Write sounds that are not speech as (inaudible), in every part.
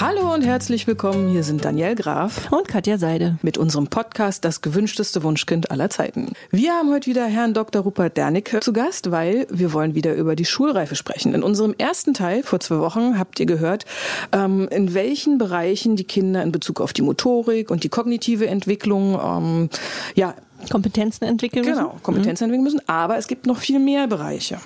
Hallo und herzlich willkommen. Hier sind Daniel Graf und Katja Seide mit unserem Podcast Das gewünschteste Wunschkind aller Zeiten. Wir haben heute wieder Herrn Dr. Rupert Dernicke zu Gast, weil wir wollen wieder über die Schulreife sprechen. In unserem ersten Teil vor zwei Wochen habt ihr gehört, ähm, in welchen Bereichen die Kinder in Bezug auf die Motorik und die kognitive Entwicklung ähm, ja Kompetenzen entwickeln müssen. Genau, Kompetenzen mhm. entwickeln müssen. Aber es gibt noch viel mehr Bereiche.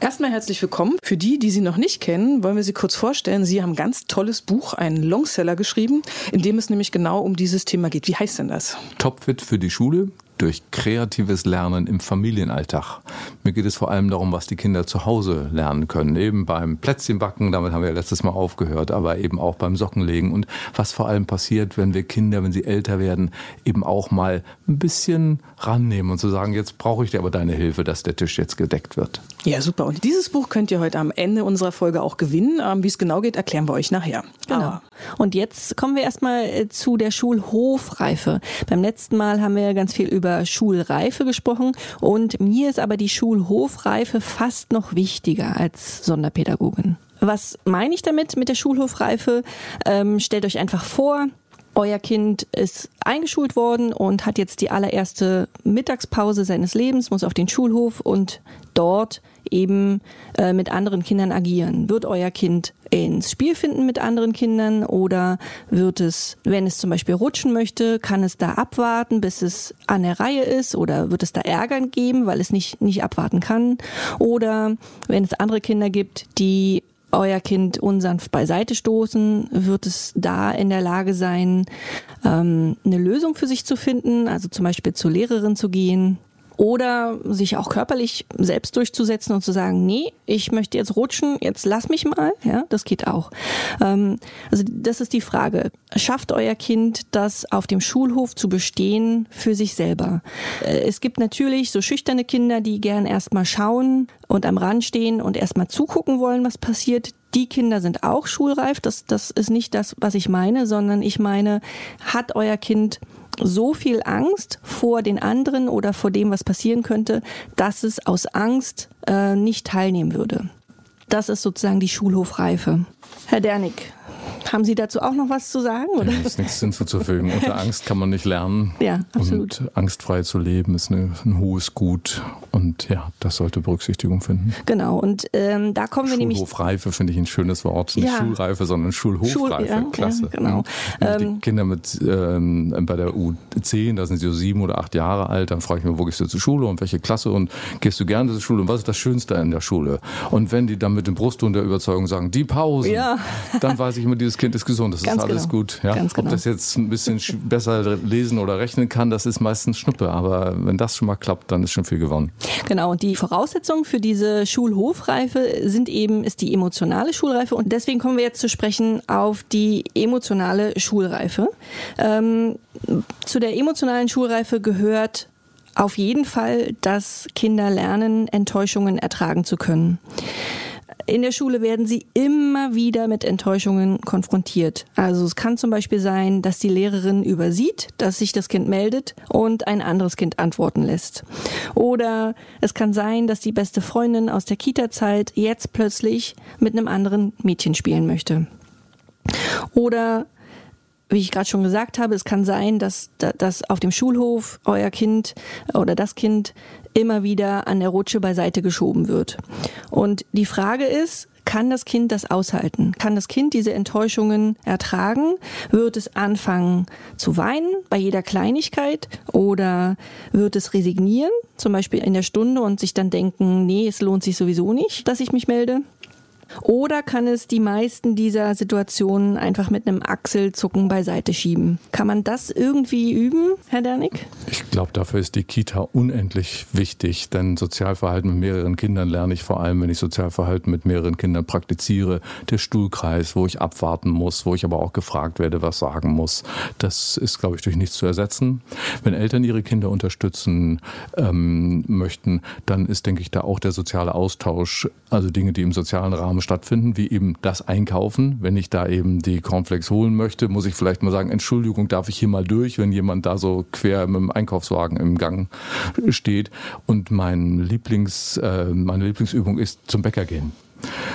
Erstmal herzlich willkommen. Für die, die Sie noch nicht kennen, wollen wir Sie kurz vorstellen. Sie haben ein ganz tolles Buch, einen Longseller geschrieben, in dem es nämlich genau um dieses Thema geht. Wie heißt denn das? Topfit für die Schule durch kreatives Lernen im Familienalltag. Mir geht es vor allem darum, was die Kinder zu Hause lernen können. Eben beim Plätzchenbacken, damit haben wir ja letztes Mal aufgehört, aber eben auch beim Sockenlegen und was vor allem passiert, wenn wir Kinder, wenn sie älter werden, eben auch mal ein bisschen rannehmen und zu sagen, jetzt brauche ich dir aber deine Hilfe, dass der Tisch jetzt gedeckt wird. Ja, super. Und dieses Buch könnt ihr heute am Ende unserer Folge auch gewinnen. Ähm, wie es genau geht, erklären wir euch nachher. Genau. Aber und jetzt kommen wir erstmal äh, zu der Schulhofreife. Beim letzten Mal haben wir ganz viel über Schulreife gesprochen und mir ist aber die Schulhofreife fast noch wichtiger als Sonderpädagogin. Was meine ich damit mit der Schulhofreife? Ähm, stellt euch einfach vor, euer Kind ist eingeschult worden und hat jetzt die allererste Mittagspause seines Lebens, muss auf den Schulhof und dort eben äh, mit anderen Kindern agieren. Wird euer Kind ins Spiel finden mit anderen Kindern oder wird es, wenn es zum Beispiel rutschen möchte, kann es da abwarten, bis es an der Reihe ist oder wird es da Ärgern geben, weil es nicht, nicht abwarten kann oder wenn es andere Kinder gibt, die euer Kind unsanft beiseite stoßen, wird es da in der Lage sein, ähm, eine Lösung für sich zu finden, also zum Beispiel zur Lehrerin zu gehen oder sich auch körperlich selbst durchzusetzen und zu sagen, nee, ich möchte jetzt rutschen, jetzt lass mich mal. Ja, das geht auch. Ähm, also das ist die Frage. Schafft euer Kind das auf dem Schulhof zu bestehen für sich selber? Äh, es gibt natürlich so schüchterne Kinder, die gern erstmal schauen und am Rand stehen und erstmal zugucken wollen, was passiert. Die Kinder sind auch schulreif. Das, das ist nicht das, was ich meine, sondern ich meine, hat euer Kind so viel Angst vor den anderen oder vor dem, was passieren könnte, dass es aus Angst äh, nicht teilnehmen würde. Das ist sozusagen die Schulhofreife. Herr Dernick, haben Sie dazu auch noch was zu sagen? Oder? Ja, ist nichts hinzuzufügen. Unter (laughs) Angst kann man nicht lernen. Ja, absolut. Und angstfrei zu leben ist eine, ein hohes Gut. Und ja, das sollte Berücksichtigung finden. Genau. Und ähm, da kommen wir nämlich. Schulhofreife finde ich ein schönes Wort. Nicht ja. Schulreife, sondern Schulhofreife. Schul, ja, Klasse. Ja, genau. die ähm, Kinder mit ähm, bei der U10, da sind sie so sieben oder acht Jahre alt, dann frage ich mich, wo gehst du zur Schule und welche Klasse und gehst du gerne zur Schule und was ist das Schönste in der Schule? Und wenn die dann mit dem Brustton der Überzeugung sagen, die Pausen, ja. dann weiß ich immer, dieses Kind ist gesund, das Ganz ist alles genau. gut. Ja? Ganz genau. Ob das jetzt ein bisschen besser lesen oder rechnen kann, das ist meistens Schnuppe. Aber wenn das schon mal klappt, dann ist schon viel gewonnen. Genau, und die Voraussetzungen für diese Schulhofreife sind eben, ist die emotionale Schulreife. Und deswegen kommen wir jetzt zu sprechen auf die emotionale Schulreife. Ähm, zu der emotionalen Schulreife gehört auf jeden Fall, dass Kinder lernen, Enttäuschungen ertragen zu können. In der Schule werden sie immer wieder mit Enttäuschungen konfrontiert. Also es kann zum Beispiel sein, dass die Lehrerin übersieht, dass sich das Kind meldet und ein anderes Kind antworten lässt. Oder es kann sein, dass die beste Freundin aus der Kita-Zeit jetzt plötzlich mit einem anderen Mädchen spielen möchte. Oder wie ich gerade schon gesagt habe, es kann sein, dass, dass auf dem Schulhof euer Kind oder das Kind immer wieder an der Rutsche beiseite geschoben wird. Und die Frage ist, kann das Kind das aushalten? Kann das Kind diese Enttäuschungen ertragen? Wird es anfangen zu weinen bei jeder Kleinigkeit? Oder wird es resignieren, zum Beispiel in der Stunde und sich dann denken, nee, es lohnt sich sowieso nicht, dass ich mich melde? Oder kann es die meisten dieser Situationen einfach mit einem Achselzucken beiseite schieben? Kann man das irgendwie üben, Herr Dernick? Ich glaube, dafür ist die Kita unendlich wichtig, denn Sozialverhalten mit mehreren Kindern lerne ich vor allem, wenn ich Sozialverhalten mit mehreren Kindern praktiziere. Der Stuhlkreis, wo ich abwarten muss, wo ich aber auch gefragt werde, was sagen muss, das ist, glaube ich, durch nichts zu ersetzen. Wenn Eltern ihre Kinder unterstützen ähm, möchten, dann ist, denke ich, da auch der soziale Austausch, also Dinge, die im sozialen Rahmen stattfinden, wie eben das Einkaufen. Wenn ich da eben die Cornflakes holen möchte, muss ich vielleicht mal sagen, Entschuldigung, darf ich hier mal durch, wenn jemand da so quer mit dem Einkaufswagen im Gang steht. Und mein Lieblings, äh, meine Lieblingsübung ist zum Bäcker gehen.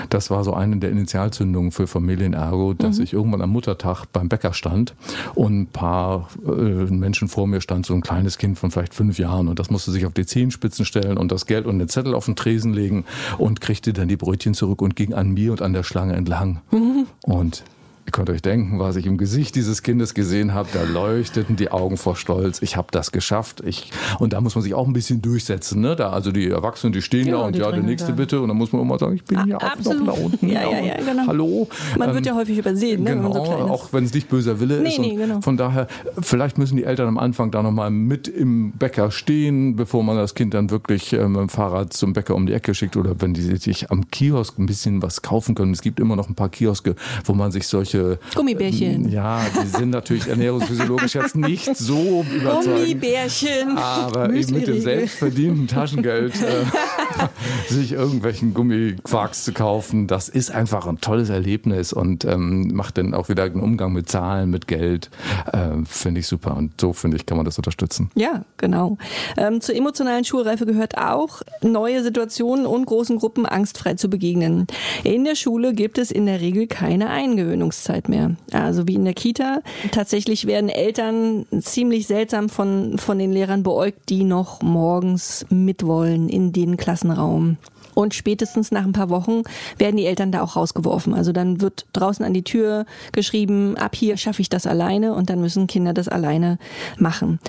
Das war so eine der Initialzündungen für Familienergo, dass mhm. ich irgendwann am Muttertag beim Bäcker stand und ein paar äh, Menschen vor mir stand, so ein kleines Kind von vielleicht fünf Jahren und das musste sich auf die Zehenspitzen stellen und das Geld und den Zettel auf den Tresen legen und kriegte dann die Brötchen zurück und ging an mir und an der Schlange entlang. Mhm. Und Ihr könnt euch denken, was ich im Gesicht dieses Kindes gesehen habe. Da leuchteten die Augen vor Stolz. Ich habe das geschafft. Ich, und da muss man sich auch ein bisschen durchsetzen. Ne? Da, also die Erwachsenen, die stehen ja, da und ja, der nächste da. bitte. Und dann muss man immer sagen, ich bin ja auch noch da unten. (laughs) Ja, ja, ja, genau. Hallo. Man ähm, wird ja häufig übersehen, ne, genau, wenn so auch wenn es nicht böser Wille nee, ist. Nee, genau. Von daher, vielleicht müssen die Eltern am Anfang da nochmal mit im Bäcker stehen, bevor man das Kind dann wirklich äh, mit dem Fahrrad zum Bäcker um die Ecke schickt. Oder wenn die sich am Kiosk ein bisschen was kaufen können. Es gibt immer noch ein paar Kioske, wo man sich solche Gummibärchen Gummibärchen. Ja, die sind natürlich ernährungsphysiologisch jetzt nicht so überzeugend. Gummibärchen. Aber eben mit dem selbstverdienten Taschengeld äh, (laughs) sich irgendwelchen Gummiquarks zu kaufen, das ist einfach ein tolles Erlebnis und ähm, macht dann auch wieder einen Umgang mit Zahlen, mit Geld. Äh, finde ich super. Und so, finde ich, kann man das unterstützen. Ja, genau. Ähm, zur emotionalen Schulreife gehört auch, neue Situationen und großen Gruppen angstfrei zu begegnen. In der Schule gibt es in der Regel keine Eingewöhnungszeit mehr also wie in der Kita. Tatsächlich werden Eltern ziemlich seltsam von, von den Lehrern beäugt, die noch morgens mitwollen in den Klassenraum. Und spätestens nach ein paar Wochen werden die Eltern da auch rausgeworfen. Also dann wird draußen an die Tür geschrieben, ab hier schaffe ich das alleine und dann müssen Kinder das alleine machen.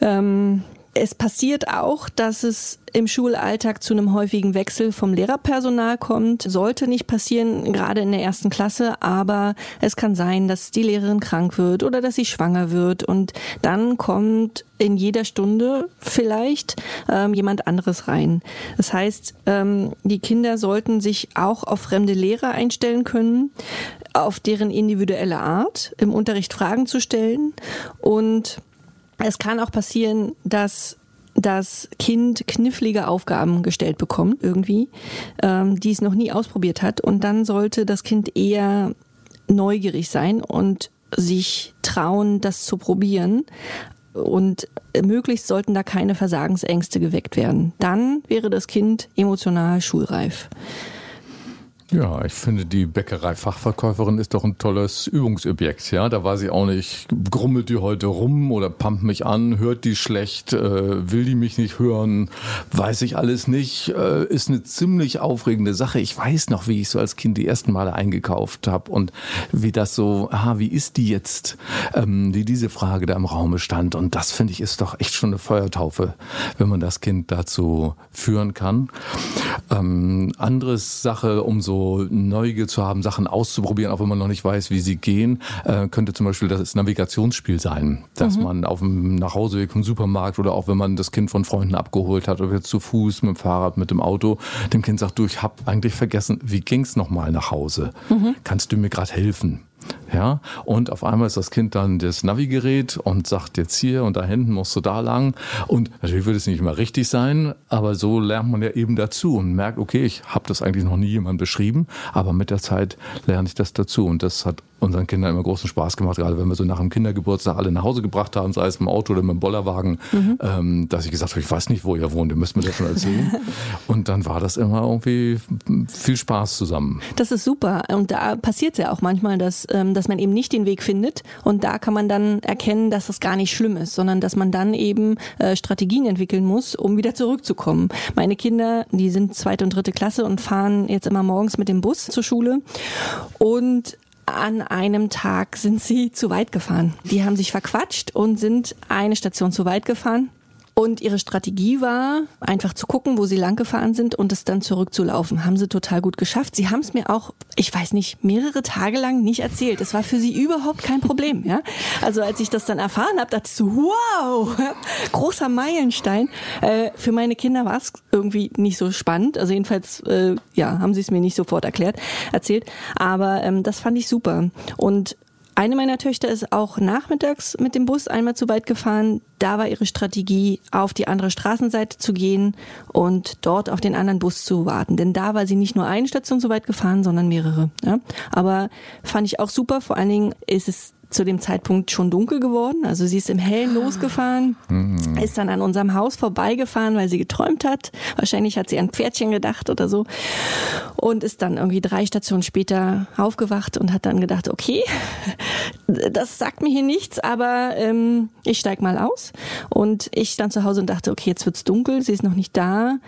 Ähm, es passiert auch, dass es im Schulalltag zu einem häufigen Wechsel vom Lehrerpersonal kommt. Sollte nicht passieren, gerade in der ersten Klasse, aber es kann sein, dass die Lehrerin krank wird oder dass sie schwanger wird und dann kommt in jeder Stunde vielleicht ähm, jemand anderes rein. Das heißt, ähm, die Kinder sollten sich auch auf fremde Lehrer einstellen können, auf deren individuelle Art im Unterricht Fragen zu stellen und es kann auch passieren, dass das Kind knifflige Aufgaben gestellt bekommt, irgendwie, ähm, die es noch nie ausprobiert hat. Und dann sollte das Kind eher neugierig sein und sich trauen, das zu probieren. Und möglichst sollten da keine Versagensängste geweckt werden. Dann wäre das Kind emotional schulreif. Ja, ich finde, die Bäckerei-Fachverkäuferin ist doch ein tolles Übungsobjekt. Ja, da weiß ich auch nicht, grummelt die heute rum oder pumpt mich an, hört die schlecht, äh, will die mich nicht hören, weiß ich alles nicht. Äh, ist eine ziemlich aufregende Sache. Ich weiß noch, wie ich so als Kind die ersten Male eingekauft habe und wie das so, aha, wie ist die jetzt, ähm, wie diese Frage da im Raume stand. Und das finde ich ist doch echt schon eine Feuertaufe, wenn man das Kind dazu führen kann. Ähm, anderes Sache, um so Neugier zu haben, Sachen auszuprobieren, auch wenn man noch nicht weiß, wie sie gehen, äh, könnte zum Beispiel das Navigationsspiel sein, dass mhm. man auf dem Nachhauseweg vom Supermarkt oder auch wenn man das Kind von Freunden abgeholt hat oder jetzt zu Fuß, mit dem Fahrrad, mit dem Auto, dem Kind sagt, du, ich habe eigentlich vergessen, wie ging's nochmal nach Hause? Mhm. Kannst du mir gerade helfen? Ja, und auf einmal ist das Kind dann das Navigerät und sagt jetzt hier und da hinten musst du da lang. Und natürlich wird es nicht immer richtig sein, aber so lernt man ja eben dazu und merkt, okay, ich habe das eigentlich noch nie jemand beschrieben, aber mit der Zeit lerne ich das dazu. Und das hat unseren Kindern immer großen Spaß gemacht, gerade wenn wir so nach dem Kindergeburtstag alle nach Hause gebracht haben, sei es im Auto oder mit dem Bollerwagen, mhm. ähm, dass ich gesagt habe, ich weiß nicht, wo ihr wohnt, ihr müsst mir das schon erzählen. (laughs) und dann war das immer irgendwie viel Spaß zusammen. Das ist super. Und da passiert es ja auch manchmal, dass, ähm, dass man eben nicht den Weg findet. Und da kann man dann erkennen, dass das gar nicht schlimm ist, sondern dass man dann eben äh, Strategien entwickeln muss, um wieder zurückzukommen. Meine Kinder, die sind zweite und dritte Klasse und fahren jetzt immer morgens mit dem Bus zur Schule. Und an einem Tag sind sie zu weit gefahren. Die haben sich verquatscht und sind eine Station zu weit gefahren. Und ihre Strategie war, einfach zu gucken, wo sie lang gefahren sind und es dann zurückzulaufen. Haben sie total gut geschafft. Sie haben es mir auch, ich weiß nicht, mehrere Tage lang nicht erzählt. Es war für sie überhaupt kein Problem. Ja? Also als ich das dann erfahren habe, dachte ich so, wow, (laughs) großer Meilenstein. Äh, für meine Kinder war es irgendwie nicht so spannend. Also jedenfalls, äh, ja, haben sie es mir nicht sofort erklärt, erzählt. Aber ähm, das fand ich super. Und eine meiner Töchter ist auch nachmittags mit dem Bus einmal zu weit gefahren. Da war ihre Strategie, auf die andere Straßenseite zu gehen und dort auf den anderen Bus zu warten. Denn da war sie nicht nur eine Station so weit gefahren, sondern mehrere. Ja? Aber fand ich auch super. Vor allen Dingen ist es zu dem Zeitpunkt schon dunkel geworden. Also sie ist im Hellen losgefahren, mhm. ist dann an unserem Haus vorbeigefahren, weil sie geträumt hat. Wahrscheinlich hat sie an Pferdchen gedacht oder so. Und ist dann irgendwie drei Stationen später aufgewacht und hat dann gedacht, okay, (laughs) das sagt mir hier nichts, aber ähm, ich steig mal aus. Und ich stand zu Hause und dachte, okay, jetzt wird's dunkel, sie ist noch nicht da.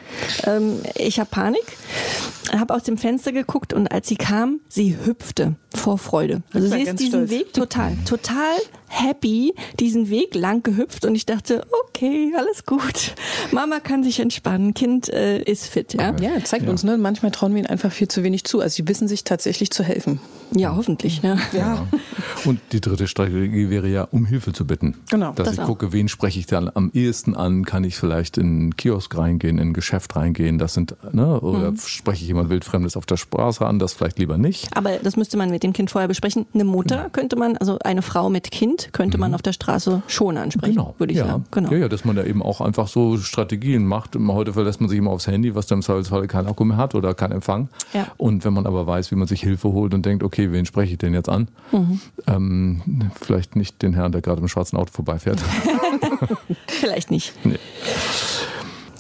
Ähm, ich habe Panik, habe aus dem Fenster geguckt und als sie kam, sie hüpfte vor Freude. Also sie ist diesen stolz. Weg total, total happy diesen Weg lang gehüpft und ich dachte, okay, alles gut. Mama kann sich entspannen, Kind äh, ist fit. Ja, ja zeigt ja. uns, ne? manchmal trauen wir ihnen einfach viel zu wenig zu. Also sie wissen sich tatsächlich zu helfen. Ja, hoffentlich. Ne? Ja. ja. Und die dritte Strategie wäre ja, um Hilfe zu bitten. Genau. Dass das ich auch. gucke, wen spreche ich dann am ehesten an? Kann ich vielleicht in einen Kiosk reingehen, in ein Geschäft reingehen? Das sind, ne? Oder mhm. spreche ich jemand Wildfremdes auf der Straße an? Das vielleicht lieber nicht. Aber das müsste man mit dem Kind vorher besprechen. Eine Mutter mhm. könnte man, also eine Frau mit Kind, könnte man mhm. auf der Straße schon ansprechen, genau. würde ich ja. sagen. Genau. Ja, ja, dass man da eben auch einfach so Strategien macht. Heute verlässt man sich immer aufs Handy, was dann im Zweifelsfall kein Akku mehr hat oder kein Empfang. Ja. Und wenn man aber weiß, wie man sich Hilfe holt und denkt, okay, wen spreche ich denn jetzt an? Mhm. Ähm, vielleicht nicht den Herrn, der gerade im schwarzen Auto vorbeifährt. (laughs) (laughs) vielleicht nicht. Nee.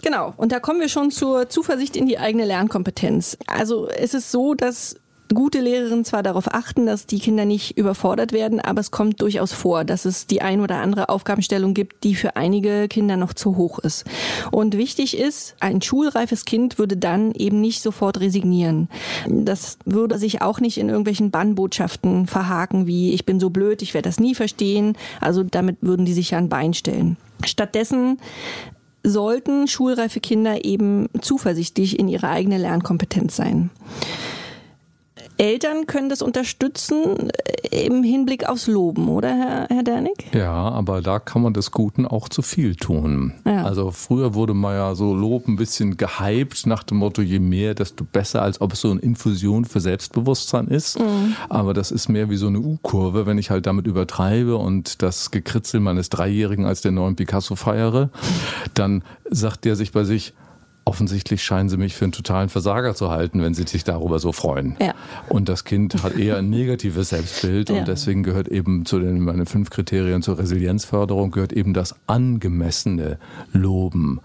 Genau, und da kommen wir schon zur Zuversicht in die eigene Lernkompetenz. Also es ist so, dass gute Lehrerinnen zwar darauf achten, dass die Kinder nicht überfordert werden, aber es kommt durchaus vor, dass es die ein oder andere Aufgabenstellung gibt, die für einige Kinder noch zu hoch ist. Und wichtig ist, ein schulreifes Kind würde dann eben nicht sofort resignieren. Das würde sich auch nicht in irgendwelchen Bannbotschaften verhaken, wie ich bin so blöd, ich werde das nie verstehen. Also damit würden die sich ja ein Bein stellen. Stattdessen sollten schulreife Kinder eben zuversichtlich in ihre eigene Lernkompetenz sein. Eltern können das unterstützen äh, im Hinblick aufs Loben, oder Herr, Herr Dernig? Ja, aber da kann man des Guten auch zu viel tun. Ja. Also früher wurde man ja so Lob ein bisschen gehypt nach dem Motto, je mehr, desto besser, als ob es so eine Infusion für Selbstbewusstsein ist. Mhm. Aber das ist mehr wie so eine U-Kurve, wenn ich halt damit übertreibe und das Gekritzel meines Dreijährigen als der neuen Picasso feiere, dann sagt der sich bei sich, offensichtlich scheinen sie mich für einen totalen Versager zu halten, wenn sie sich darüber so freuen. Ja. Und das Kind hat eher ein negatives Selbstbild ja. und deswegen gehört eben zu den meinen fünf Kriterien zur Resilienzförderung gehört eben das angemessene Loben.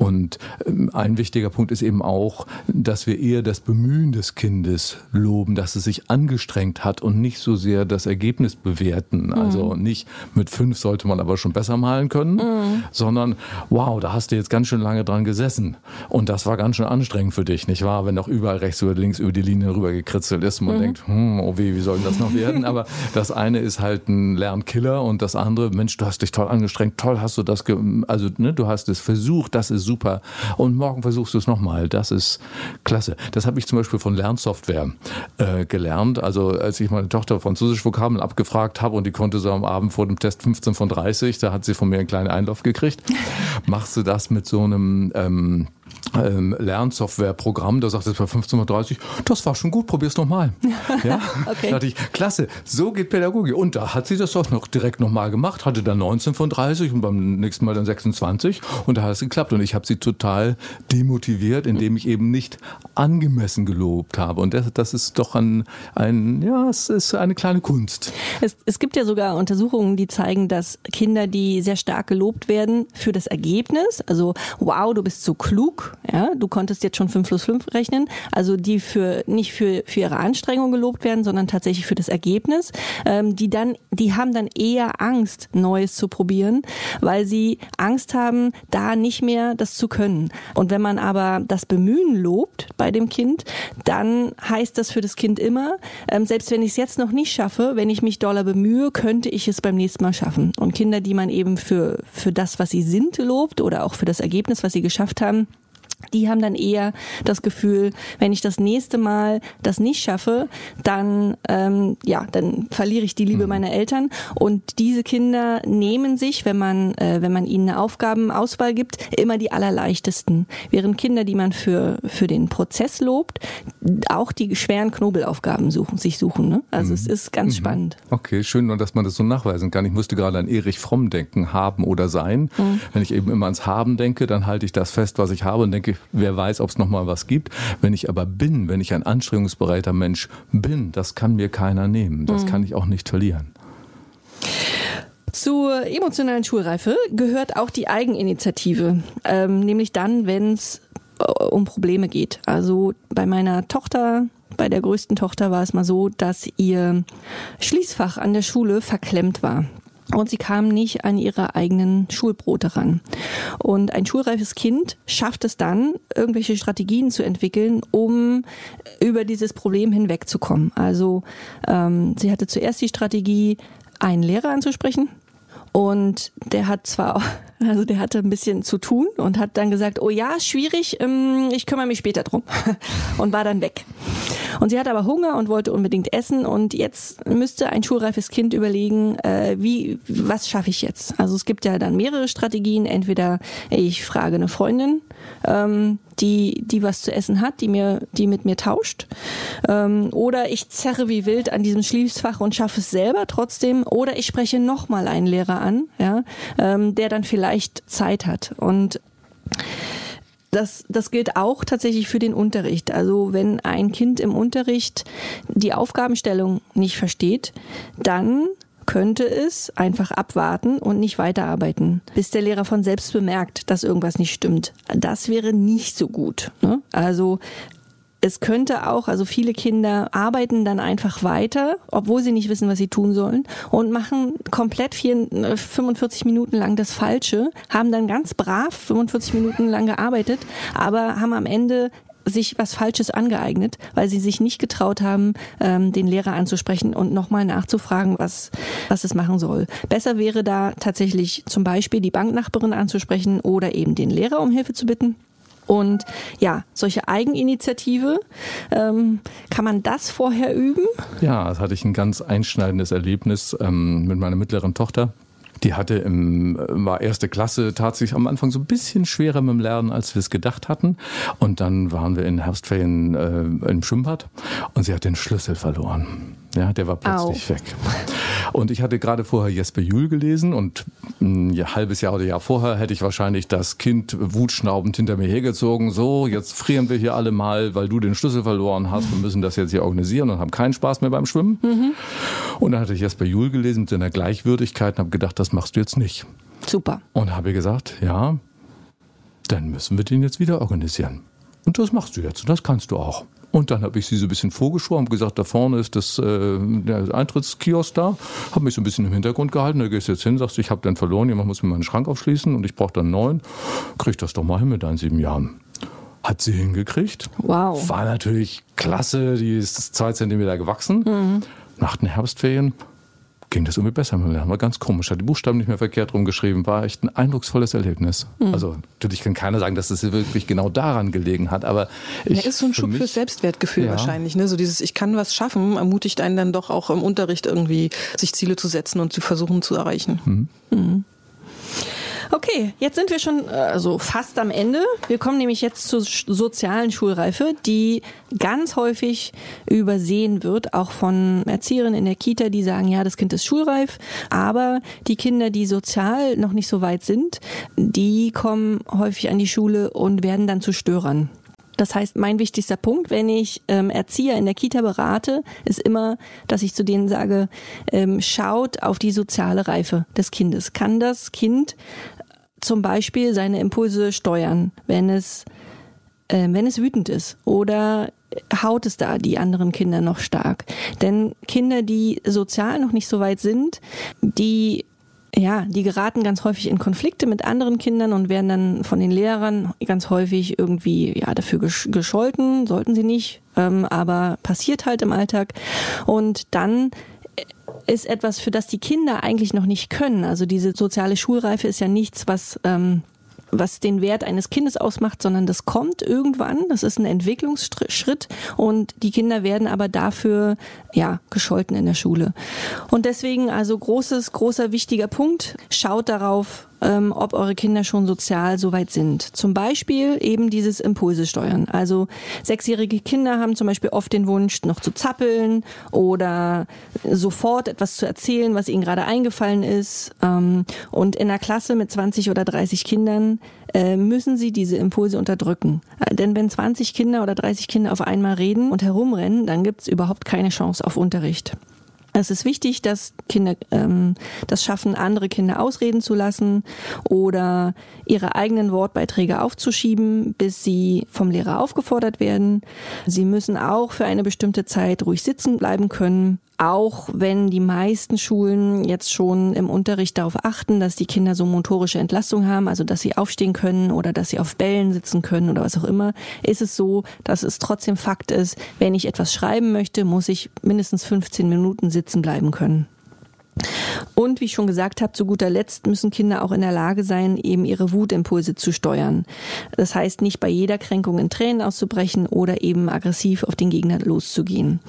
Und ähm, ein wichtiger Punkt ist eben auch, dass wir eher das Bemühen des Kindes loben, dass es sich angestrengt hat und nicht so sehr das Ergebnis bewerten. Mhm. Also nicht mit fünf sollte man aber schon besser malen können, mhm. sondern wow, da hast du jetzt ganz schön lange dran gesessen. Und das war ganz schön anstrengend für dich, nicht wahr? Wenn noch überall rechts oder links über die Linie rüber gekritzelt ist und man mhm. denkt, hm, oh weh, wie soll denn das noch werden? aber das eine ist halt ein Lernkiller und das andere, Mensch, du hast dich toll angestrengt, toll hast du das, also ne, du hast es versucht, das ist super. Und morgen versuchst du es nochmal. Das ist klasse. Das habe ich zum Beispiel von Lernsoftware äh, gelernt. Also als ich meine Tochter Französisch Vokabeln abgefragt habe und die konnte so am Abend vor dem Test 15 von 30, da hat sie von mir einen kleinen Einlauf gekriegt. Machst du das mit so einem ähm, ähm, Lernsoftwareprogramm, da sagt es bei 15.30 das war schon gut, probier's nochmal. (laughs) Ja? okay. Da dachte ich, klasse, so geht Pädagogik. Und da hat sie das doch noch direkt nochmal gemacht, hatte dann 19 von 30 und beim nächsten Mal dann 26 und da hat es geklappt. Und ich habe sie total demotiviert, indem ich eben nicht angemessen gelobt habe. Und das, das ist doch ein, ein, ja, es ist eine kleine Kunst. Es, es gibt ja sogar Untersuchungen, die zeigen, dass Kinder, die sehr stark gelobt werden für das Ergebnis, also wow, du bist so klug, Ja, du konntest jetzt schon 5 plus 5 rechnen, also die für nicht für, für ihre Anstrengung gelobt werden, sondern tatsächlich für das Ergebnis. Ähm, die dann, die haben dann eher Angst, Neues zu probieren, weil sie Angst haben, da nicht mehr das zu können. Und wenn man aber das Bemühen lobt bei dem Kind, dann heißt das für das Kind immer, ähm, selbst wenn ich es jetzt noch nicht schaffe, wenn ich mich doller bemühe, könnte ich es beim nächsten Mal schaffen. Und Kinder, die man eben für, für das, was sie sind, lobt oder auch für das Ergebnis, was sie geschafft haben, die haben dann eher das Gefühl, wenn ich das nächste Mal das nicht schaffe, dann ähm, ja, dann verliere ich die Liebe mhm. meiner Eltern. Und diese Kinder nehmen sich, wenn man äh, wenn man ihnen eine Aufgabenauswahl gibt, immer die allerleichtesten. Während Kinder, die man für für den Prozess lobt, auch die schweren Knobelaufgaben suchen, sich suchen. Ne? Also mhm. es ist ganz mhm. spannend. Okay, schön, und dass man das so nachweisen kann. Ich musste gerade an Erich Fromm denken, haben oder sein. Mhm. Wenn ich eben immer ans Haben denke, dann halte ich das fest, was ich habe und denke denke, wer weiß, ob es noch mal was gibt. Wenn ich aber bin, wenn ich ein anstrengungsbereiter Mensch bin, das kann mir keiner nehmen. Das mhm. kann ich auch nicht verlieren. Zur emotionalen Schulreife gehört auch die Eigeninitiative, ähm, nämlich dann, wenn es äh, um Probleme geht. Also bei meiner Tochter, bei der größten Tochter war es mal so, dass ihr Schließfach an der Schule verklemmt war und sie kam nicht an ihre eigenen Schulbrote ran. Und ein schulreifes Kind schafft es dann, irgendwelche Strategien zu entwickeln, um über dieses Problem hinwegzukommen. Also ähm, sie hatte zuerst die Strategie, einen Lehrer anzusprechen. Und der hat zwar, (laughs) also der hatte ein bisschen zu tun und hat dann gesagt, oh ja, schwierig, ähm, ich kümmere mich später drum. (laughs) Und war dann weg. Und sie hatte aber Hunger und wollte unbedingt essen und jetzt müsste ein schulreifes Kind überlegen, äh, wie, was schaffe ich jetzt? Also es gibt ja dann mehrere Strategien. Entweder ich frage eine Freundin, ähm, die, die was zu essen hat, die mir, die mit mir tauscht. Ähm, oder ich zerre wie wild an diesem Schließfach und schaffe es selber trotzdem. Oder ich spreche nochmal einen Lehrer an, ja, ähm, der dann vielleicht Zeit hat. Und das, das gilt auch tatsächlich für den Unterricht. Also wenn ein Kind im Unterricht die Aufgabenstellung nicht versteht, dann könnte es einfach abwarten und nicht weiterarbeiten, bis der Lehrer von selbst bemerkt, dass irgendwas nicht stimmt. Das wäre nicht so gut. Ne? Also es könnte auch, also viele Kinder arbeiten dann einfach weiter, obwohl sie nicht wissen, was sie tun sollen und machen komplett 45 Minuten lang das Falsche, haben dann ganz brav 45 Minuten lang gearbeitet, aber haben am Ende sich was Falsches angeeignet, weil sie sich nicht getraut haben, ähm, den Lehrer anzusprechen und nochmal nachzufragen, was, was es machen soll. Besser wäre da tatsächlich zum Beispiel die Banknachbarin anzusprechen oder eben den Lehrer um Hilfe zu bitten. Und ja, solche Eigeninitiative, ähm, kann man das vorher üben? Ja, das hatte ich ein ganz einschneidendes Erlebnis ähm, mit meiner mittleren Tochter. Die hatte im, war erste Klasse tatsächlich am Anfang so ein bisschen schwerer mit dem Lernen, als wir es gedacht hatten. Und dann waren wir in Herbstferien äh, im Schwimmbad und sie hat den Schlüssel verloren. Ja, der war plötzlich Au. weg. Und ich hatte gerade vorher Jesper Juhl gelesen und ein halbes Jahr oder Jahr vorher hätte ich wahrscheinlich das Kind wutschnaubend hinter mir hergezogen. So, jetzt frieren wir hier alle mal, weil du den Schlüssel verloren hast. Wir müssen das jetzt hier organisieren und haben keinen Spaß mehr beim Schwimmen. Mhm. Und dann hatte ich Jesper Juhl gelesen mit seiner Gleichwürdigkeit und habe gedacht, das machst du jetzt nicht. Super. Und habe gesagt, ja, dann müssen wir den jetzt wieder organisieren. Und das machst du jetzt und das kannst du auch. Und dann habe ich sie so ein bisschen vorgeschworen, habe gesagt, da vorne ist das, äh, der Eintrittskiosk da. Habe mich so ein bisschen im Hintergrund gehalten. Da gehst du jetzt hin, sagst ich habe den verloren, jemand muss mir meinen Schrank aufschließen und ich brauche dann einen neuen. Krieg das doch mal hin mit deinen sieben Jahren. Hat sie hingekriegt. Wow. War natürlich klasse, die ist zwei Zentimeter gewachsen. Mhm. Nach den Herbstferien ging das irgendwie besser mit dem Lernen. War ganz komisch. Hat die Buchstaben nicht mehr verkehrt rumgeschrieben. War echt ein eindrucksvolles Erlebnis. Mhm. Also natürlich kann keiner sagen, dass es wirklich genau daran gelegen hat, aber ich, ja, ist so ein Schub für fürs Selbstwertgefühl ja. wahrscheinlich. Ne? So dieses Ich kann was schaffen ermutigt einen dann doch auch im Unterricht irgendwie sich Ziele zu setzen und zu versuchen zu erreichen. Mhm. Mhm. Okay, jetzt sind wir schon also fast am Ende. Wir kommen nämlich jetzt zur sozialen Schulreife, die ganz häufig übersehen wird, auch von Erzieherinnen in der Kita, die sagen, ja, das Kind ist schulreif, aber die Kinder, die sozial noch nicht so weit sind, die kommen häufig an die Schule und werden dann zu Störern. Das heißt, mein wichtigster Punkt, wenn ich ähm, Erzieher in der Kita berate, ist immer, dass ich zu denen sage, ähm, schaut auf die soziale Reife des Kindes. Kann das Kind zum Beispiel seine Impulse steuern, wenn es äh, wenn es wütend ist oder haut es da die anderen Kinder noch stark. Denn Kinder, die sozial noch nicht so weit sind, die ja, die geraten ganz häufig in Konflikte mit anderen Kindern und werden dann von den Lehrern ganz häufig irgendwie ja dafür gescholten, sollten sie nicht, ähm, aber passiert halt im Alltag. Und dann ist etwas, für das die Kinder eigentlich noch nicht können. Also diese soziale Schulreife ist ja nichts, was ähm, was den Wert eines Kindes ausmacht, sondern das kommt irgendwann. Das ist ein Entwicklungsschritt und die Kinder werden aber dafür ja gescholten in der Schule. Und deswegen also großes, großer wichtiger Punkt. Schaut darauf, ähm, ob eure Kinder schon sozial soweit sind. Zum Beispiel eben dieses Impulse steuern. Also sechsjährige Kinder haben zum Beispiel oft den Wunsch, noch zu zappeln oder sofort etwas zu erzählen, was ihnen gerade eingefallen ist. Ähm, und in einer Klasse mit 20 oder 30 Kindern äh, müssen sie diese Impulse unterdrücken. Äh, denn wenn 20 Kinder oder 30 Kinder auf einmal reden und herumrennen, dann gibt es überhaupt keine Chance auf Unterricht. Es ist wichtig, dass Kinder ähm, das schaffen, andere Kinder ausreden zu lassen oder ihre eigenen Wortbeiträge aufzuschieben, bis sie vom Lehrer aufgefordert werden. Sie müssen auch für eine bestimmte Zeit ruhig sitzen bleiben können auch wenn die meisten Schulen jetzt schon im Unterricht darauf achten, dass die Kinder so motorische Entlastung haben, also dass sie aufstehen können oder dass sie auf Bällen sitzen können oder was auch immer, ist es so, dass es trotzdem Fakt ist, wenn ich etwas schreiben möchte, muss ich mindestens 15 Minuten sitzen bleiben können. Und wie ich schon gesagt habe, zu guter Letzt müssen Kinder auch in der Lage sein, eben ihre Wutimpulse zu steuern. Das heißt, nicht bei jeder Kränkung in Tränen auszubrechen oder eben aggressiv auf den Gegner loszugehen.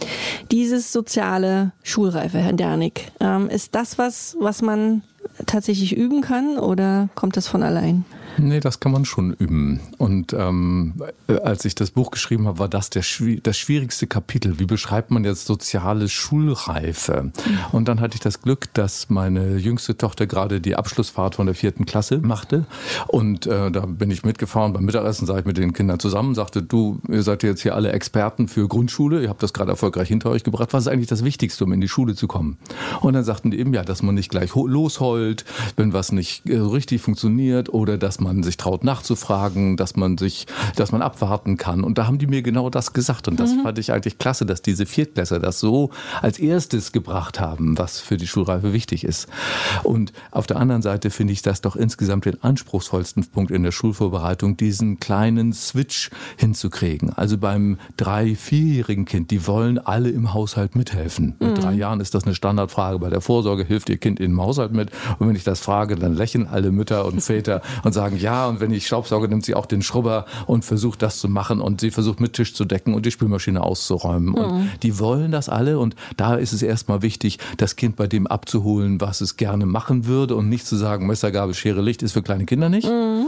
Dieses soziale Schulreife, Herr Dernick, ähm, ist das was, was man tatsächlich üben kann oder kommt das von allein? Nee, das kann man schon üben. Und ähm, als ich das Buch geschrieben habe, war das der, das schwierigste Kapitel. Wie beschreibt man jetzt soziale Schulreife? Und dann hatte ich das Glück, dass meine jüngste Tochter gerade die Abschlussfahrt von der vierten Klasse machte. Und äh, da bin ich mitgefahren. Beim Mittagessen sah ich mit den Kindern zusammen, sagte, du, ihr seid jetzt hier alle Experten für Grundschule. Ihr habt das gerade erfolgreich hinter euch gebracht. Was ist eigentlich das Wichtigste, um in die Schule zu kommen? Und dann sagten die eben, ja, dass man nicht gleich losheult, wenn was nicht äh, richtig funktioniert oder dass man sich traut nachzufragen, dass man sich, dass man abwarten kann. Und da haben die mir genau das gesagt. Und das mhm. fand ich eigentlich klasse, dass diese Viertklässler das so als erstes gebracht haben, was für die Schulreife wichtig ist. Und auf der anderen Seite finde ich das doch insgesamt den anspruchsvollsten Punkt in der Schulvorbereitung, diesen kleinen Switch hinzukriegen. Also beim drei-, vierjährigen Kind, die wollen alle im Haushalt mithelfen. Mit mhm. drei Jahren ist das eine Standardfrage bei der Vorsorge, hilft ihr Kind im Haushalt mit? Und wenn ich das frage, dann lächeln alle Mütter und Väter und sagen, ja, und wenn ich Staubsauge, nimmt sie auch den Schrubber und versucht das zu machen und sie versucht mit Tisch zu decken und die Spülmaschine auszuräumen. Mhm. Und die wollen das alle und da ist es erstmal wichtig, das Kind bei dem abzuholen, was es gerne machen würde und nicht zu sagen, Messergabel, Schere, Licht ist für kleine Kinder nicht. Mhm.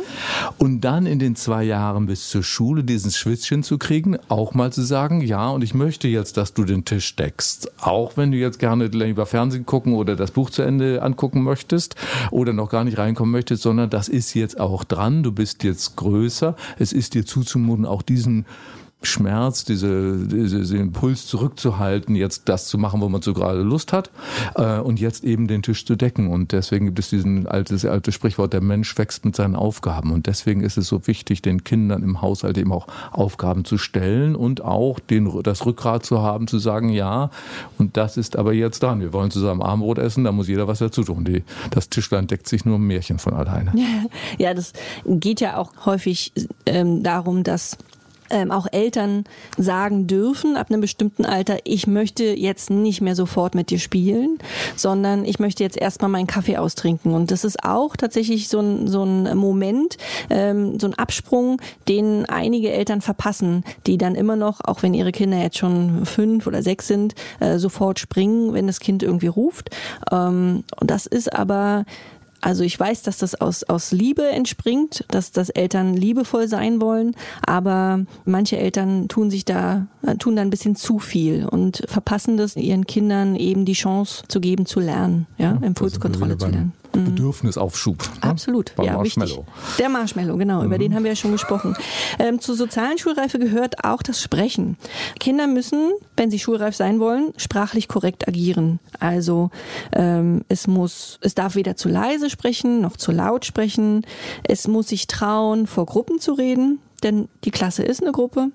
Und dann in den zwei Jahren bis zur Schule diesen Schwitzchen zu kriegen, auch mal zu sagen, ja, und ich möchte jetzt, dass du den Tisch deckst. Auch wenn du jetzt gerne lieber Fernsehen gucken oder das Buch zu Ende angucken möchtest oder noch gar nicht reinkommen möchtest, sondern das ist jetzt auch dran. Du bist jetzt größer. Es ist dir zuzumuten, auch diesen Schmerz, diese, diese, diesen Impuls zurückzuhalten, jetzt das zu machen, wo man so gerade Lust hat äh, und jetzt eben den Tisch zu decken. Und deswegen gibt es diesen altes, alte Sprichwort, der Mensch wächst mit seinen Aufgaben. Und deswegen ist es so wichtig, den Kindern im Haushalt eben auch Aufgaben zu stellen und auch den, das Rückgrat zu haben, zu sagen, ja, und das ist aber jetzt dran. Wir wollen zusammen Armbrot essen, da muss jeder was dazu tun. Die, das Tischlein deckt sich nur ein Märchen von alleine. (laughs) Ja, das geht ja auch häufig ähm, darum, dass ähm, auch Eltern sagen dürfen ab einem bestimmten Alter, ich möchte jetzt nicht mehr sofort mit dir spielen, sondern ich möchte jetzt erstmal meinen Kaffee austrinken. Und das ist auch tatsächlich so ein, so ein Moment, ähm, so ein Absprung, den einige Eltern verpassen, die dann immer noch, auch wenn ihre Kinder jetzt schon fünf oder sechs sind, äh, sofort springen, wenn das Kind irgendwie ruft. Ähm, und das ist aber also ich weiß, dass das aus, aus Liebe entspringt, dass, dass Eltern liebevoll sein wollen, aber manche Eltern tun sich da, tun da ein bisschen zu viel und verpassen das ihren Kindern eben die Chance zu geben, zu lernen, ja, ja Impulskontrolle zu lernen. Mhm. Bedürfnisaufschub. Ne? Absolut, Beim ja, Marshmallow. Wichtig. Der Marshmallow, genau, mhm. über den haben wir ja schon gesprochen. Ähm, zur sozialen Schulreife gehört auch das Sprechen. Kinder müssen, wenn sie schulreif sein wollen, sprachlich korrekt agieren. Also ähm, es muss, es darf weder zu leise sprechen noch zu laut sprechen. Es muss sich trauen, vor Gruppen zu reden. Denn die Klasse ist eine Gruppe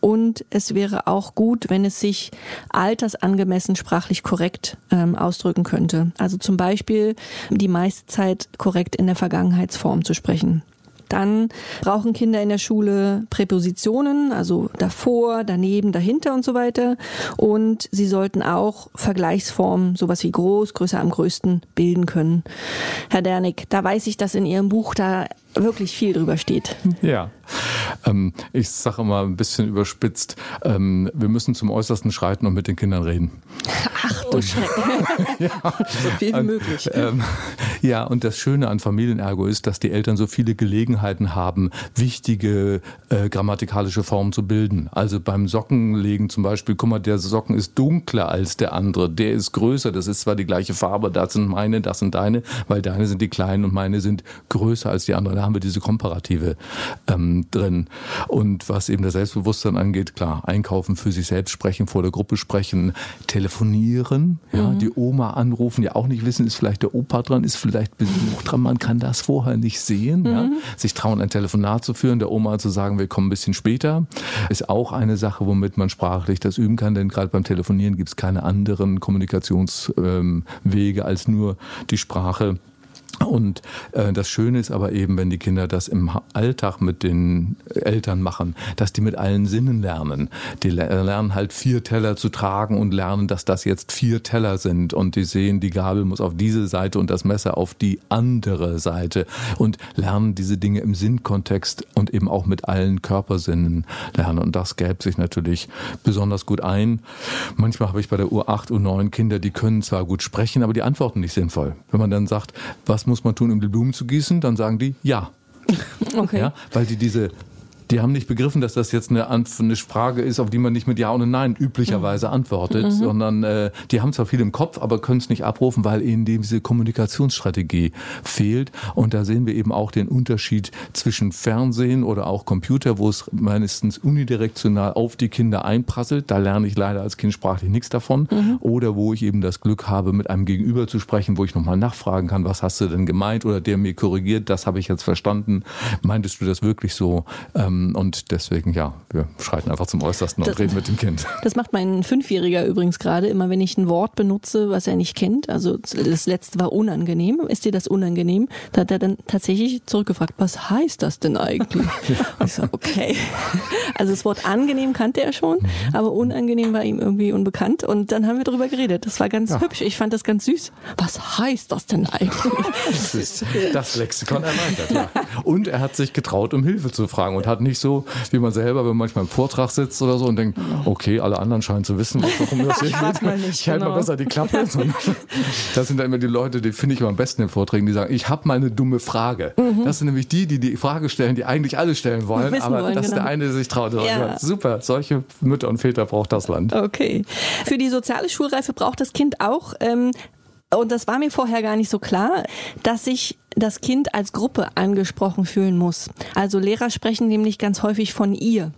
und es wäre auch gut, wenn es sich altersangemessen sprachlich korrekt ähm, ausdrücken könnte. Also zum Beispiel die meiste Zeit korrekt in der Vergangenheitsform zu sprechen. Dann brauchen Kinder in der Schule Präpositionen, also davor, daneben, dahinter und so weiter. Und sie sollten auch Vergleichsformen, sowas wie groß, größer am größten, bilden können. Herr Dernick, da weiß ich, dass in Ihrem Buch da wirklich viel drüber steht. Ja, ähm, ich sage immer ein bisschen überspitzt, ähm, wir müssen zum Äußersten schreiten und mit den Kindern reden. Ach du Schreck. (laughs) ja. So viel wie möglich. Ähm, ja, und das Schöne an Familienergo ist, dass die Eltern so viele Gelegenheiten haben, wichtige äh, grammatikalische Formen zu bilden. Also beim Sockenlegen zum Beispiel, guck mal, der Socken ist dunkler als der andere, der ist größer, das ist zwar die gleiche Farbe, das sind meine, das sind deine, weil deine sind die kleinen und meine sind größer als die anderen. Da haben wir diese Komparative ähm, drin. Und was eben das Selbstbewusstsein angeht, klar, einkaufen für sich selbst sprechen, vor der Gruppe sprechen, telefonieren, ja, mhm. die Oma anrufen, ja auch nicht wissen, ist vielleicht der Opa dran, ist vielleicht Besuch dran, man kann das vorher nicht sehen. Mhm. Ja. Sich trauen, ein Telefonat zu führen, der Oma zu sagen, wir kommen ein bisschen später, ist auch eine Sache, womit man sprachlich das üben kann, denn gerade beim Telefonieren gibt es keine anderen Kommunikationswege ähm, als nur die Sprache. Und äh, das Schöne ist aber eben, wenn die Kinder das im Alltag mit den Eltern machen, dass die mit allen Sinnen lernen. Die lernen halt vier Teller zu tragen und lernen, dass das jetzt vier Teller sind. Und die sehen, die Gabel muss auf diese Seite und das Messer auf die andere Seite. Und lernen diese Dinge im Sinnkontext und eben auch mit allen Körpersinnen lernen. Und das gäbe sich natürlich besonders gut ein. Manchmal habe ich bei der U8, U9 Kinder, die können zwar gut sprechen, aber die antworten nicht sinnvoll. Wenn man dann sagt, was muss man tun, um die Blumen zu gießen? Dann sagen die ja. (laughs) Okay. Ja, weil die diese die haben nicht begriffen, dass das jetzt eine, eine Frage ist, auf die man nicht mit Ja und Nein üblicherweise antwortet, mhm. sondern äh, die haben zwar viel im Kopf, aber können es nicht abrufen, weil ihnen diese Kommunikationsstrategie fehlt. Und da sehen wir eben auch den Unterschied zwischen Fernsehen oder auch Computer, wo es meistens unidirektional auf die Kinder einprasselt. Da lerne ich leider als Kind sprachlich nichts davon. Mhm. Oder wo ich eben das Glück habe, mit einem Gegenüber zu sprechen, wo ich nochmal nachfragen kann, was hast du denn gemeint? Oder der mir korrigiert, das habe ich jetzt verstanden. Meintest du das wirklich so? Ähm, ähm, und deswegen, ja, wir schreiten einfach zum Äußersten das, und reden mit dem Kind. (laughs) Das macht mein Fünfjähriger übrigens gerade, immer wenn ich ein Wort benutze, was er nicht kennt. Also das letzte war unangenehm. Ist dir das unangenehm? Da hat er dann tatsächlich zurückgefragt, was heißt das denn eigentlich? (laughs) ich so, okay. Also das Wort angenehm kannte er schon, mhm. aber unangenehm war ihm irgendwie unbekannt. Und dann haben wir darüber geredet. Das war ganz ja. hübsch. Ich fand das ganz süß. Was heißt das denn eigentlich? das ist (laughs) das Lexikon erweitert, ja. Und er hat sich getraut, um Hilfe zu fragen und hat nicht so wie man selber, wenn man manchmal im Vortrag sitzt oder so und denkt, okay, alle anderen scheinen zu wissen, warum das (laughs) hier geht. ich halte genau. mal besser die Klappe. (laughs) das sind dann immer die Leute, die finde ich immer am besten in Vorträgen, die sagen, ich habe mal eine dumme Frage. Mhm. Das sind nämlich die, die die Frage stellen, die eigentlich alle stellen wollen, aber wollen, das ist der genau. eine, der sich traut. Ja. Super, solche Mütter und Väter braucht das Land. Okay. Für die soziale Schulreife braucht das Kind auch ähm, und das war mir vorher gar nicht so klar, dass sich das Kind als Gruppe angesprochen fühlen muss. Also Lehrer sprechen nämlich ganz häufig von ihr.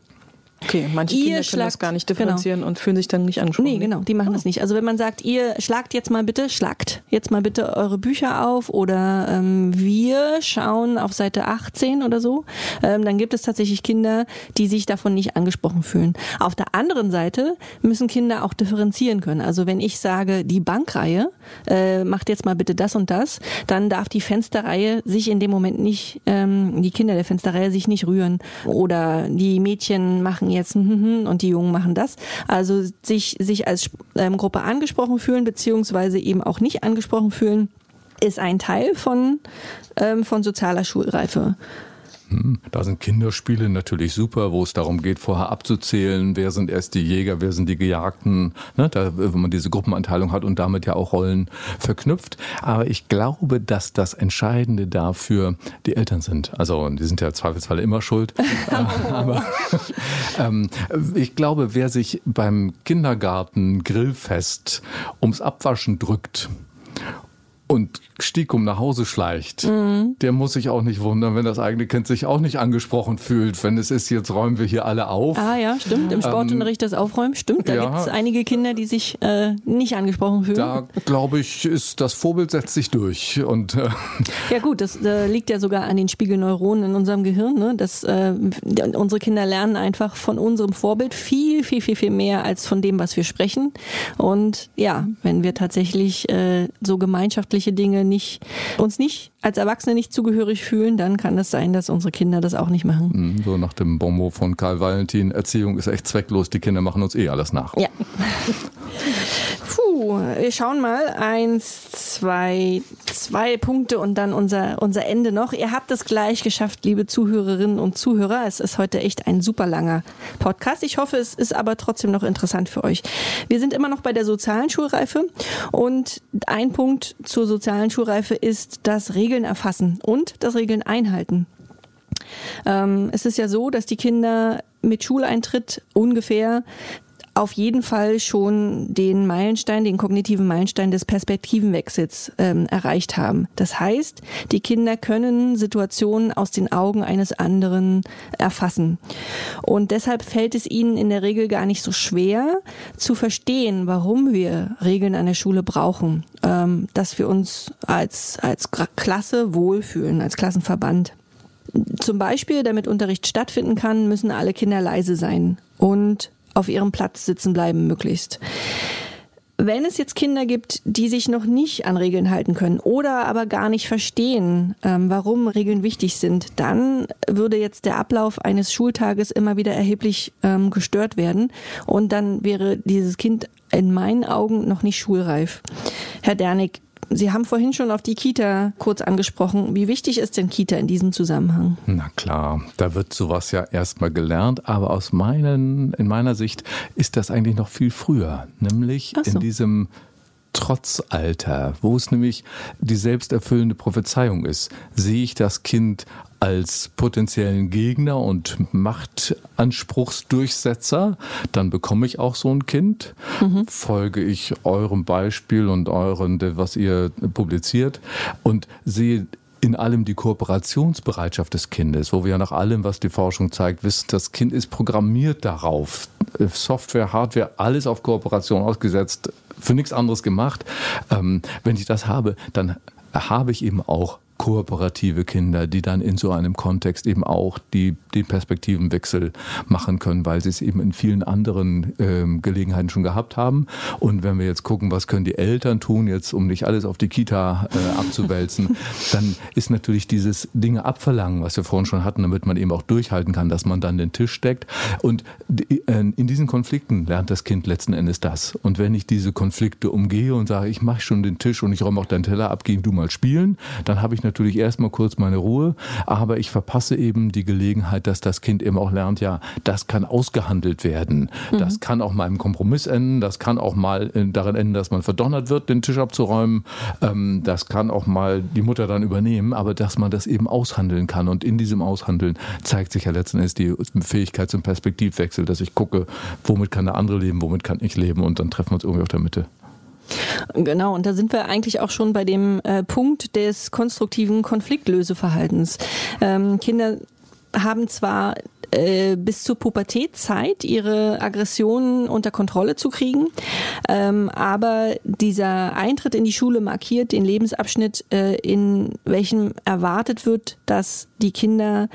Okay, manche ihr Kinder können das gar nicht genau. differenzieren genau. und fühlen sich dann nicht angesprochen. Nee, genau, die machen oh. das nicht. Also wenn man sagt, ihr schlagt jetzt mal bitte, schlagt jetzt mal bitte eure Bücher auf oder ähm, wir schauen auf Seite 18 oder so, ähm, dann gibt es tatsächlich Kinder, die sich davon nicht angesprochen fühlen. Auf der anderen Seite müssen Kinder auch differenzieren können. Also wenn ich sage, die Bankreihe äh, macht jetzt mal bitte das und das, dann darf die Fensterreihe sich in dem Moment nicht, ähm, die Kinder der Fensterreihe sich nicht rühren oder die Mädchen machen machen jetzt und die Jungen machen das. Also sich, sich als ähm, Gruppe angesprochen fühlen, beziehungsweise eben auch nicht angesprochen fühlen, ist ein Teil von, ähm, von sozialer Schulreife. Hm, da sind Kinderspiele natürlich super, wo es darum geht, vorher abzuzählen, wer sind erst die Jäger, wer sind die Gejagten, ne, da, wenn man diese Gruppenanteilung hat und damit ja auch Rollen verknüpft. Aber ich glaube, dass das Entscheidende dafür die Eltern sind. Also die sind ja zweifelsfall immer schuld. (laughs) Aber (laughs) ähm, ich glaube, wer sich beim Kindergarten Grillfest ums Abwaschen drückt und Stikum nach Hause schleicht, mhm. der muss sich auch nicht wundern, wenn das eigene Kind sich auch nicht angesprochen fühlt, wenn es ist, jetzt räumen wir hier alle auf. Ah ja, stimmt. Im Sportunterricht ähm, das Aufräumen, stimmt. Da ja, gibt es einige Kinder, die sich äh, nicht angesprochen fühlen. Da glaube ich, ist das Vorbild setzt sich durch. Und, äh, (laughs) ja gut, das äh, liegt ja sogar an den Spiegelneuronen in unserem Gehirn. Ne? Das, äh, unsere Kinder lernen einfach von unserem Vorbild viel, viel, viel, viel mehr als von dem, was wir sprechen. Und ja, wenn wir tatsächlich äh, so gemeinschaftliche Dinge nicht, uns nicht als Erwachsene nicht zugehörig fühlen, dann kann es sein, dass unsere Kinder das auch nicht machen. Mhm, so nach dem Bonmot von Karl Valentin, Erziehung ist echt zwecklos, die Kinder machen uns eh alles nach. Ja. (laughs) Puh, wir schauen mal. Eins, zwei, zwei Punkte und dann unser, unser Ende noch. Ihr habt es gleich geschafft, liebe Zuhörerinnen und Zuhörer. Es ist heute echt ein super langer Podcast. Ich hoffe, es ist aber trotzdem noch interessant für euch. Wir sind immer noch bei der sozialen Schulreife und ein Punkt zur sozialen Schulreife ist das Regeln erfassen und das Regeln einhalten. Ähm, es ist ja so, dass die Kinder mit Schuleintritt ungefähr auf jeden Fall schon den Meilenstein, den kognitiven Meilenstein des Perspektivenwechsels ähm, erreicht haben. Das heißt, die Kinder können Situationen aus den Augen eines anderen erfassen. Und deshalb fällt es ihnen in der Regel gar nicht so schwer zu verstehen, warum wir Regeln an der Schule brauchen, ähm, dass wir uns als, als Klasse wohlfühlen, als Klassenverband. Zum Beispiel, damit Unterricht stattfinden kann, müssen alle Kinder leise sein und auf ihrem Platz sitzen bleiben möglichst. Wenn es jetzt Kinder gibt, die sich noch nicht an Regeln halten können oder aber gar nicht verstehen, ähm, warum Regeln wichtig sind, dann würde jetzt der Ablauf eines Schultages immer wieder erheblich ähm, gestört werden und dann wäre dieses Kind in meinen Augen noch nicht schulreif. Herr Dernig, Sie haben vorhin schon auf die Kita kurz angesprochen. Wie wichtig ist denn Kita in diesem Zusammenhang? Na klar, da wird sowas ja erstmal gelernt, aber aus meinen, in meiner Sicht ist das eigentlich noch viel früher, nämlich so. in diesem Trotzalter, wo es nämlich die selbsterfüllende Prophezeiung ist. Sehe ich das Kind als potenziellen Gegner und Machtanspruchsdurchsetzer, dann bekomme ich auch so ein Kind. Mhm. Folge ich eurem Beispiel und euren, was ihr publiziert und sehe in allem die Kooperationsbereitschaft des Kindes, wo wir ja nach allem, was die Forschung zeigt, wissen, das Kind ist programmiert darauf. Software, Hardware, alles auf Kooperation ausgesetzt, für nichts anderes gemacht. Ähm, wenn ich das habe, dann habe ich eben auch kooperative Kinder, die dann in so einem Kontext eben auch die, den Perspektivenwechsel machen können, weil sie es eben in vielen anderen ähm, Gelegenheiten schon gehabt haben. Und wenn wir jetzt gucken, was können die Eltern tun, jetzt um nicht alles auf die Kita äh, abzuwälzen, (laughs) dann ist natürlich dieses Dinge abverlangen, was wir vorhin schon hatten, damit man eben auch durchhalten kann, dass man dann den Tisch deckt. Und äh, in diesen Konflikten lernt das Kind letzten Endes das. Und wenn ich diese Konflikte umgehe und sage, ich mache schon den Tisch und ich räume auch deinen Teller ab, geh du mal spielen, dann habe ich natürlich erstmal kurz meine Ruhe, aber ich verpasse eben die Gelegenheit, dass das Kind eben auch lernt, ja, das kann ausgehandelt werden. Mhm. Das kann auch mal im Kompromiss enden, das kann auch mal darin enden, dass man verdonnert wird, den Tisch abzuräumen. Ähm, das kann auch mal die Mutter dann übernehmen, aber dass man das eben aushandeln kann. Und in diesem Aushandeln zeigt sich ja letzten Endes die Fähigkeit zum Perspektivwechsel, dass ich gucke, womit kann der andere leben, womit kann ich leben und dann treffen wir uns irgendwie auf der Mitte. Genau, und da sind wir eigentlich auch schon bei dem äh, Punkt des konstruktiven Konfliktlöseverhaltens. Ähm, Kinder haben zwar äh, bis zur Pubertät Zeit, ihre Aggressionen unter Kontrolle zu kriegen. Ähm, aber dieser Eintritt in die Schule markiert den Lebensabschnitt, äh, in welchem erwartet wird, dass die Kinder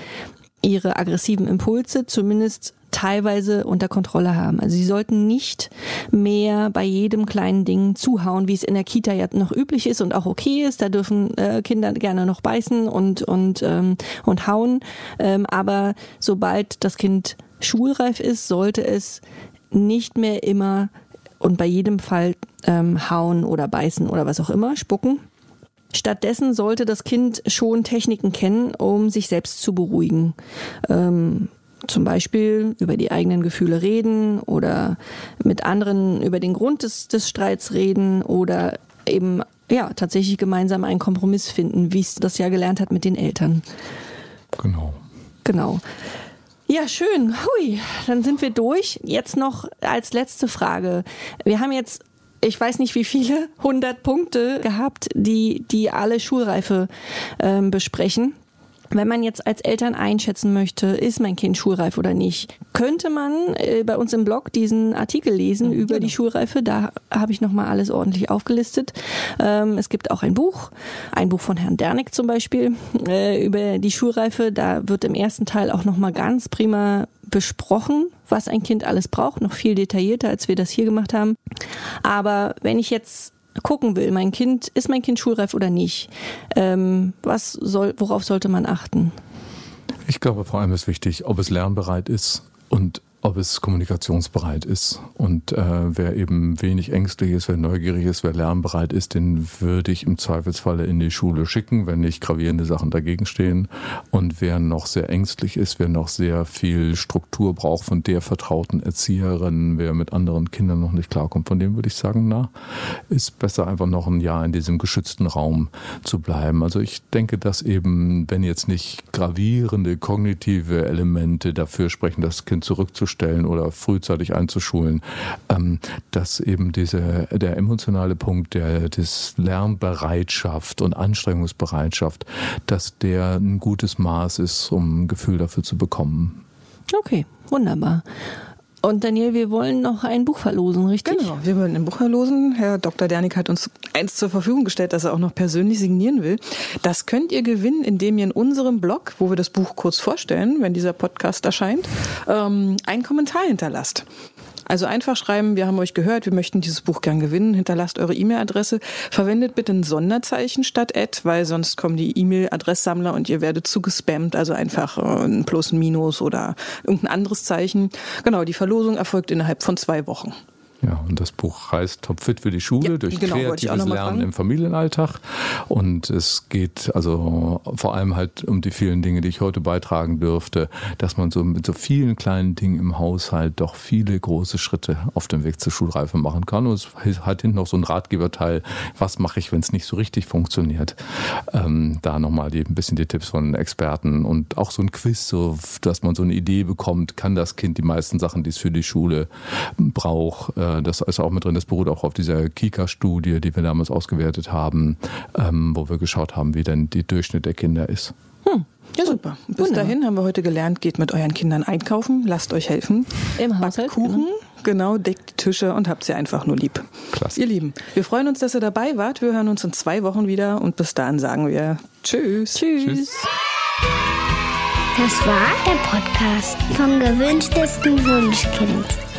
ihre aggressiven Impulse zumindest teilweise unter Kontrolle haben. Also sie sollten nicht mehr bei jedem kleinen Ding zuhauen, wie es in der Kita ja noch üblich ist und auch okay ist. Da dürfen äh, Kinder gerne noch beißen und und ähm, und hauen. Ähm, aber sobald das Kind schulreif ist, sollte es nicht mehr immer und bei jedem Fall ähm, hauen oder beißen oder was auch immer, spucken. Stattdessen sollte das Kind schon Techniken kennen, um sich selbst zu beruhigen. Ähm, zum Beispiel über die eigenen Gefühle reden oder mit anderen über den Grund des, des Streits reden oder eben ja tatsächlich gemeinsam einen Kompromiss finden, wie es das ja gelernt hat mit den Eltern. Genau. Genau. Ja, schön. Hui, dann sind wir durch. Jetzt noch als letzte Frage. Wir haben jetzt ich weiß nicht wie viele, 100 Punkte gehabt, die, die alle Schulreife ähm, besprechen. Wenn man jetzt als Eltern einschätzen möchte, ist mein Kind schulreif oder nicht, könnte man äh, bei uns im Blog diesen Artikel lesen mhm, über genau. die Schulreife. Da habe ich nochmal alles ordentlich aufgelistet. Ähm, es gibt auch ein Buch, ein Buch von Herrn Dernick zum Beispiel, äh, über die Schulreife. Da wird im ersten Teil auch nochmal ganz prima besprochen, was ein Kind alles braucht, noch viel detaillierter, als wir das hier gemacht haben. Aber wenn ich jetzt gucken will, mein Kind, ist mein Kind schulreif oder nicht, ähm, was soll, worauf sollte man achten? Ich glaube, vor allem ist wichtig, ob es lernbereit ist und ob es kommunikationsbereit ist. Und äh, wer eben wenig ängstlich ist, wer neugierig ist, wer lernbereit ist, den würde ich im Zweifelsfalle in die Schule schicken, wenn nicht gravierende Sachen dagegen stehen. Und wer noch sehr ängstlich ist, wer noch sehr viel Struktur braucht von der vertrauten Erzieherin, wer mit anderen Kindern noch nicht klarkommt, von dem würde ich sagen, na, ist besser einfach noch ein Jahr in diesem geschützten Raum zu bleiben. Also ich denke, dass eben, wenn jetzt nicht gravierende kognitive Elemente dafür sprechen, das Kind zurückzuschicken, einzustellen oder frühzeitig einzuschulen, ähm, dass eben diese, der emotionale Punkt der des Lernbereitschaft und Anstrengungsbereitschaft, dass der ein gutes Maß ist, um ein Gefühl dafür zu bekommen. Okay, wunderbar. Und Daniel, wir wollen noch ein Buch verlosen, richtig? Genau, wir wollen ein Buch verlosen. Herr Dr. Dernick hat uns eins zur Verfügung gestellt, das er auch noch persönlich signieren will. Das könnt ihr gewinnen, indem ihr in unserem Blog, wo wir das Buch kurz vorstellen, wenn dieser Podcast erscheint, ähm, einen Kommentar hinterlasst. Also einfach schreiben, wir haben euch gehört, wir möchten dieses Buch gern gewinnen, hinterlasst eure E-Mail-Adresse, verwendet bitte ein Sonderzeichen statt Ad, weil sonst kommen die E-Mail-Adresssammler und ihr werdet zugespammt, also einfach äh, ein Plus, ein Minus oder irgendein anderes Zeichen. Genau, die Verlosung erfolgt innerhalb von zwei Wochen. Ja, und das Buch heißt Topfit für die Schule ja, durch genau, kreatives Lernen im Familienalltag. Und es geht also vor allem halt um die vielen Dinge, die ich heute beitragen dürfte, dass man so mit so vielen kleinen Dingen im Haushalt doch viele große Schritte auf dem Weg zur Schulreife machen kann. Und es hat hinten noch so ein Ratgeberteil, was mache ich, wenn es nicht so richtig funktioniert. Ähm, da nochmal die, ein bisschen die Tipps von Experten und auch so ein Quiz, so, dass man so eine Idee bekommt, kann das Kind die meisten Sachen, die es für die Schule braucht, äh, das ist auch mit drin. Das beruht auch auf dieser Kika-Studie, die wir damals ausgewertet haben, ähm, wo wir geschaut haben, wie denn die Durchschnitt der Kinder ist. Hm. Ja, super. Bis Wunderbar. dahin haben wir heute gelernt, geht mit euren Kindern einkaufen, lasst euch helfen. Im Haushalt. Kuchen, genau. genau, deckt die Tische und habt sie einfach nur lieb. Klasse. Ihr Lieben, wir freuen uns, dass ihr dabei wart. Wir hören uns in zwei Wochen wieder und bis dahin sagen wir Tschüss. Tschüss. Tschüss. Das war der Podcast vom gewünschtesten Wunschkind.